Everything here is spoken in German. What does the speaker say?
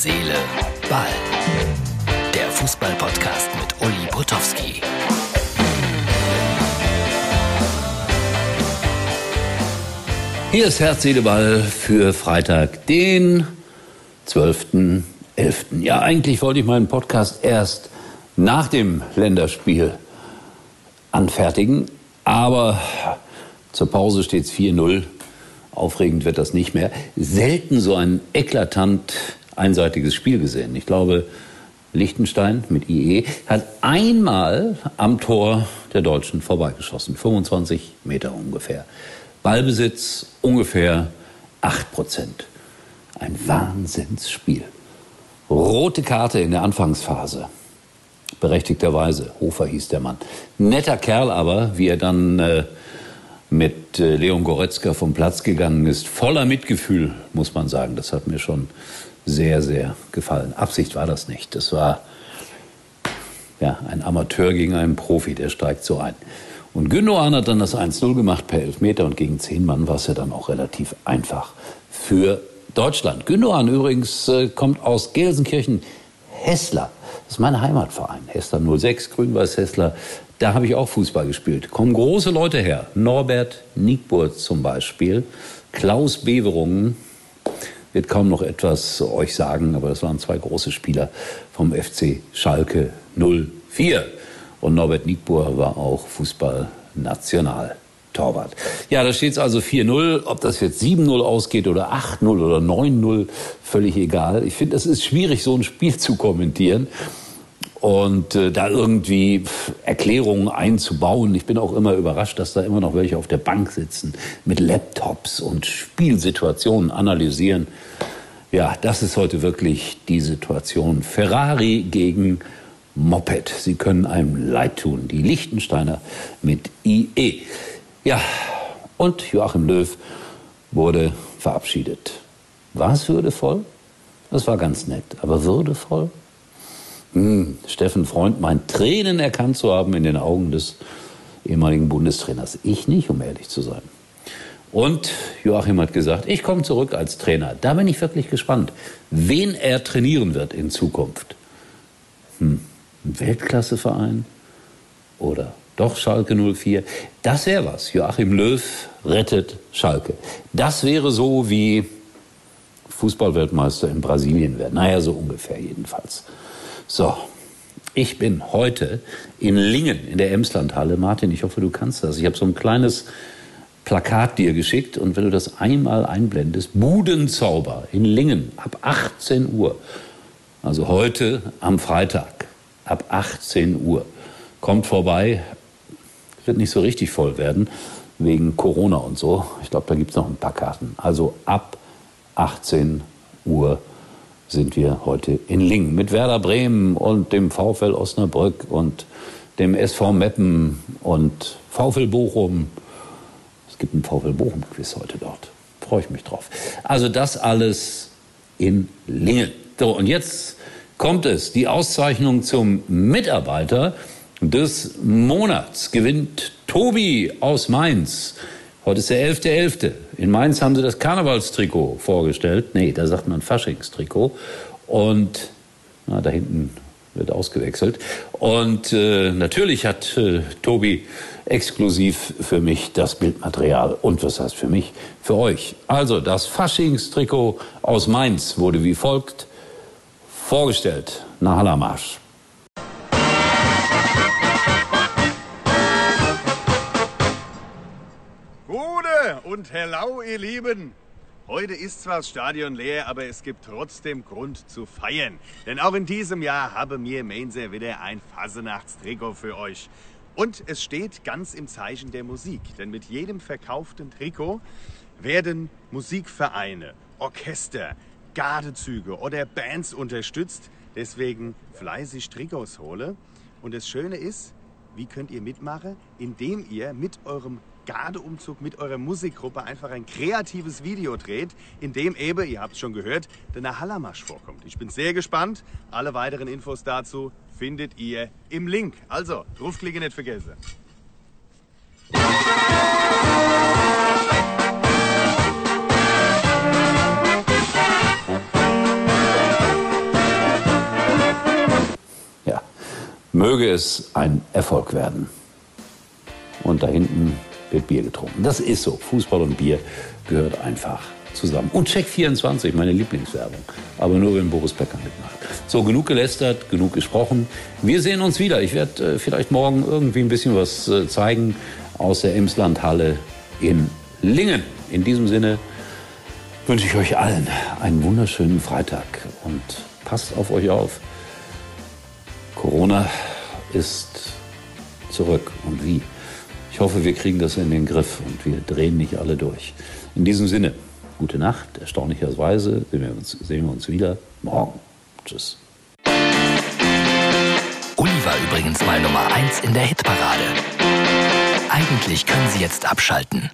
Seele, Ball. Der Fußball-Podcast mit Uli Potowski. Hier ist Herz, Seele, Ball für Freitag, den 12.11. Ja, eigentlich wollte ich meinen Podcast erst nach dem Länderspiel anfertigen, aber zur Pause steht es 4-0. Aufregend wird das nicht mehr. Selten so ein eklatant einseitiges Spiel gesehen. Ich glaube, Liechtenstein mit IE hat einmal am Tor der Deutschen vorbeigeschossen. 25 Meter ungefähr. Ballbesitz ungefähr 8 Prozent. Ein Wahnsinnsspiel. Rote Karte in der Anfangsphase. Berechtigterweise. Hofer hieß der Mann. Netter Kerl aber, wie er dann äh, mit äh, Leon Goretzka vom Platz gegangen ist. Voller Mitgefühl, muss man sagen. Das hat mir schon sehr, sehr gefallen. Absicht war das nicht. Das war ja, ein Amateur gegen einen Profi, der steigt so ein. Und Gündogan hat dann das 1-0 gemacht per Elfmeter und gegen zehn Mann war es ja dann auch relativ einfach für Deutschland. Gündogan übrigens äh, kommt aus Gelsenkirchen, Hessler. Das ist mein Heimatverein. Hessler 06, Grün-Weiß Hessler. Da habe ich auch Fußball gespielt. Kommen große Leute her. Norbert Nickburg zum Beispiel. Klaus Beverungen, wird kaum noch etwas euch sagen, aber das waren zwei große Spieler vom FC Schalke 04. Und Norbert Nietbuhr war auch Fußballnational. Torwart. Ja, da steht es also 4-0. Ob das jetzt 7-0 ausgeht oder 8-0 oder 9-0, völlig egal. Ich finde, es ist schwierig, so ein Spiel zu kommentieren und äh, da irgendwie Erklärungen einzubauen. Ich bin auch immer überrascht, dass da immer noch welche auf der Bank sitzen mit Laptops und Spielsituationen analysieren. Ja, das ist heute wirklich die Situation. Ferrari gegen Moped. Sie können einem leid tun. Die Lichtensteiner mit IE. Ja, und Joachim Löw wurde verabschiedet. War es würdevoll? Das war ganz nett, aber würdevoll? Hm, Steffen Freund meint Tränen erkannt zu haben in den Augen des ehemaligen Bundestrainers. Ich nicht, um ehrlich zu sein. Und Joachim hat gesagt, ich komme zurück als Trainer. Da bin ich wirklich gespannt, wen er trainieren wird in Zukunft. Hm, ein Weltklasseverein oder doch Schalke 04? Das wäre was. Joachim Löw rettet Schalke. Das wäre so wie Fußballweltmeister in Brasilien werden. Naja, so ungefähr jedenfalls. So, ich bin heute in Lingen in der Emslandhalle. Martin, ich hoffe, du kannst das. Ich habe so ein kleines Plakat dir geschickt und wenn du das einmal einblendest, Budenzauber in Lingen ab 18 Uhr. Also heute am Freitag ab 18 Uhr. Kommt vorbei, wird nicht so richtig voll werden wegen Corona und so. Ich glaube, da gibt es noch ein paar Karten. Also ab 18 Uhr sind wir heute in Lingen mit Werder Bremen und dem VfL Osnabrück und dem SV Meppen und VfL Bochum. Es gibt ein VfL Bochum-Quiz heute dort. Freue ich mich drauf. Also das alles in Lingen. So, und jetzt kommt es. Die Auszeichnung zum Mitarbeiter des Monats gewinnt Tobi aus Mainz. Heute ist der 11.11. .11. In Mainz haben sie das Karnevalstrikot vorgestellt. Nee, da sagt man Faschingstrikot. Und na, da hinten wird ausgewechselt. Und äh, natürlich hat äh, Tobi exklusiv für mich das Bildmaterial. Und was heißt für mich? Für euch. Also, das Faschingstrikot aus Mainz wurde wie folgt vorgestellt. Nach Hallermarsch. Und hello, ihr Lieben! Heute ist zwar das Stadion leer, aber es gibt trotzdem Grund zu feiern. Denn auch in diesem Jahr habe mir Mainzer wieder ein Fasenachtstrikot für euch. Und es steht ganz im Zeichen der Musik. Denn mit jedem verkauften Trikot werden Musikvereine, Orchester, Gardezüge oder Bands unterstützt. Deswegen fleißig Trikots hole. Und das Schöne ist, wie könnt ihr mitmachen? Indem ihr mit eurem Gardeumzug mit eurer Musikgruppe einfach ein kreatives Video dreht, in dem eben, ihr habt es schon gehört, der Nahalamarsch vorkommt. Ich bin sehr gespannt. Alle weiteren Infos dazu findet ihr im Link. Also, draufklicken nicht vergessen. möge es ein Erfolg werden. Und da hinten wird Bier getrunken. Das ist so. Fußball und Bier gehört einfach zusammen. Und Check 24, meine Lieblingswerbung. Aber nur, wenn Boris Becker mitmacht. So, genug gelästert, genug gesprochen. Wir sehen uns wieder. Ich werde äh, vielleicht morgen irgendwie ein bisschen was äh, zeigen aus der Emslandhalle in Lingen. In diesem Sinne wünsche ich euch allen einen wunderschönen Freitag und passt auf euch auf. Corona ist zurück. Und wie? Ich hoffe, wir kriegen das in den Griff und wir drehen nicht alle durch. In diesem Sinne, gute Nacht. Erstaunlicherweise sehen wir uns, sehen wir uns wieder morgen. Tschüss. Uli war übrigens mal Nummer 1 in der Hitparade. Eigentlich können Sie jetzt abschalten.